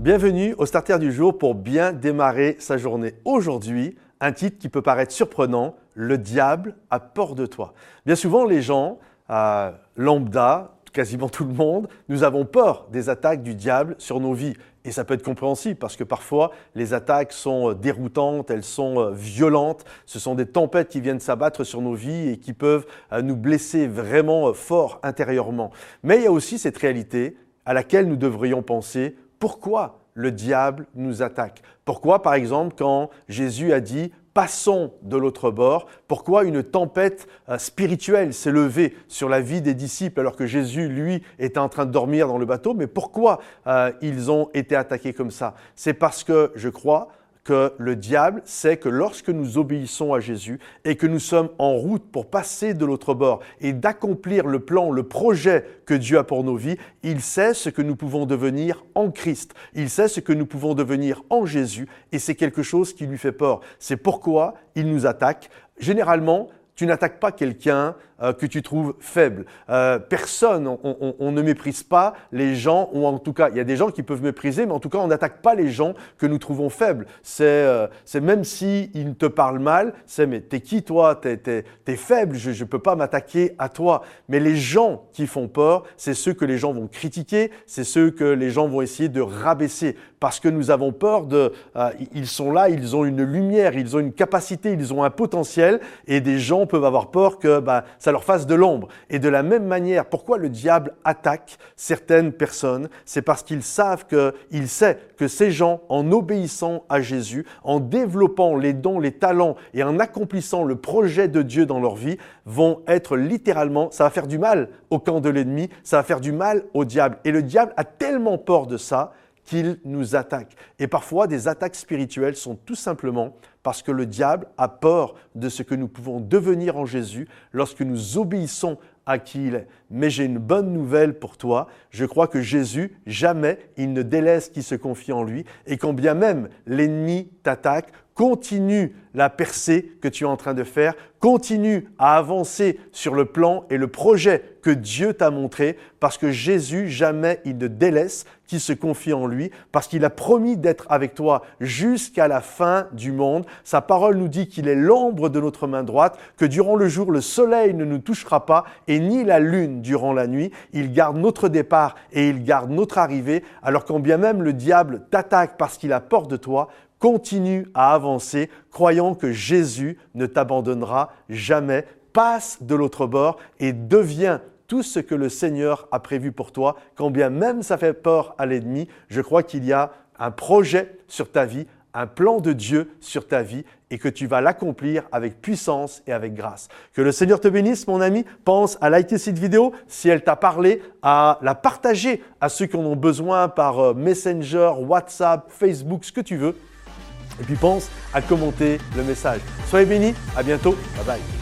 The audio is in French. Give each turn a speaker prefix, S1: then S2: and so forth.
S1: Bienvenue au Starter du jour pour bien démarrer sa journée. Aujourd'hui, un titre qui peut paraître surprenant, Le diable a peur de toi. Bien souvent, les gens, euh, lambda, quasiment tout le monde, nous avons peur des attaques du diable sur nos vies. Et ça peut être compréhensible parce que parfois les attaques sont euh, déroutantes, elles sont euh, violentes, ce sont des tempêtes qui viennent s'abattre sur nos vies et qui peuvent nous blesser vraiment fort intérieurement. Mais il y a aussi cette réalité à laquelle nous devrions penser pourquoi le diable nous attaque? Pourquoi, par exemple, quand Jésus a dit passons de l'autre bord, pourquoi une tempête euh, spirituelle s'est levée sur la vie des disciples alors que Jésus, lui, était en train de dormir dans le bateau, mais pourquoi euh, ils ont été attaqués comme ça? C'est parce que, je crois, que le diable sait que lorsque nous obéissons à Jésus et que nous sommes en route pour passer de l'autre bord et d'accomplir le plan, le projet que Dieu a pour nos vies, il sait ce que nous pouvons devenir en Christ. Il sait ce que nous pouvons devenir en Jésus et c'est quelque chose qui lui fait peur. C'est pourquoi il nous attaque. Généralement, tu n'attaques pas quelqu'un euh, que tu trouves faible. Euh, personne, on, ne méprise pas les gens, ou en tout cas, il y a des gens qui peuvent mépriser, mais en tout cas, on n'attaque pas les gens que nous trouvons faibles. C'est euh, même si te parlent mal, c'est mais t'es qui toi? T'es es, faible, je ne peux pas m'attaquer à toi. Mais les gens qui font peur, c'est ceux que les gens vont critiquer, c'est ceux que les gens vont essayer de rabaisser, parce que nous avons peur de... ils sont là, ils ont une lumière, ils ont une capacité, ils ont un potentiel, et des gens peuvent avoir peur que bah, ça leur fasse de l'ombre. Et de la même manière, pourquoi le diable attaque certaines personnes? C'est parce qu'ils savent qu'il sait que ces gens, en obéissant à Jésus, en développant les dons, les talents et en accomplissant le projet de Dieu dans leur vie, vont être littéralement, ça va faire du mal au camp de l'ennemi, ça va faire du mal au diable. Et le diable a tellement peur de ça qu'il nous attaque. Et parfois, des attaques spirituelles sont tout simplement parce que le diable a peur de ce que nous pouvons devenir en Jésus lorsque nous obéissons à qui il est. Mais j'ai une bonne nouvelle pour toi. Je crois que Jésus, jamais il ne délaisse qui se confie en lui. Et quand bien même l'ennemi t'attaque, continue la percée que tu es en train de faire, continue à avancer sur le plan et le projet que Dieu t'a montré, parce que Jésus, jamais il ne délaisse qui se confie en lui, parce qu'il a promis d'être avec toi jusqu'à la fin du monde. Sa parole nous dit qu'il est l'ombre de notre main droite, que durant le jour, le soleil ne nous touchera pas et ni la lune durant la nuit. Il garde notre départ et il garde notre arrivée, alors quand bien même le diable t'attaque parce qu'il a peur de toi, Continue à avancer, croyant que Jésus ne t'abandonnera jamais. Passe de l'autre bord et deviens tout ce que le Seigneur a prévu pour toi, quand bien même ça fait peur à l'ennemi. Je crois qu'il y a un projet sur ta vie, un plan de Dieu sur ta vie et que tu vas l'accomplir avec puissance et avec grâce. Que le Seigneur te bénisse, mon ami. Pense à liker cette vidéo si elle t'a parlé, à la partager à ceux qui en ont besoin par euh, Messenger, WhatsApp, Facebook, ce que tu veux. Et puis pense à commenter le message. Soyez bénis, à bientôt, bye bye.